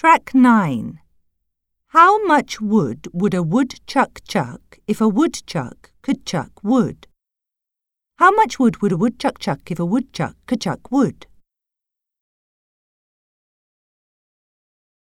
Track 9. How much wood would a woodchuck chuck if a woodchuck could chuck wood? How much wood would a woodchuck chuck if a woodchuck could chuck wood?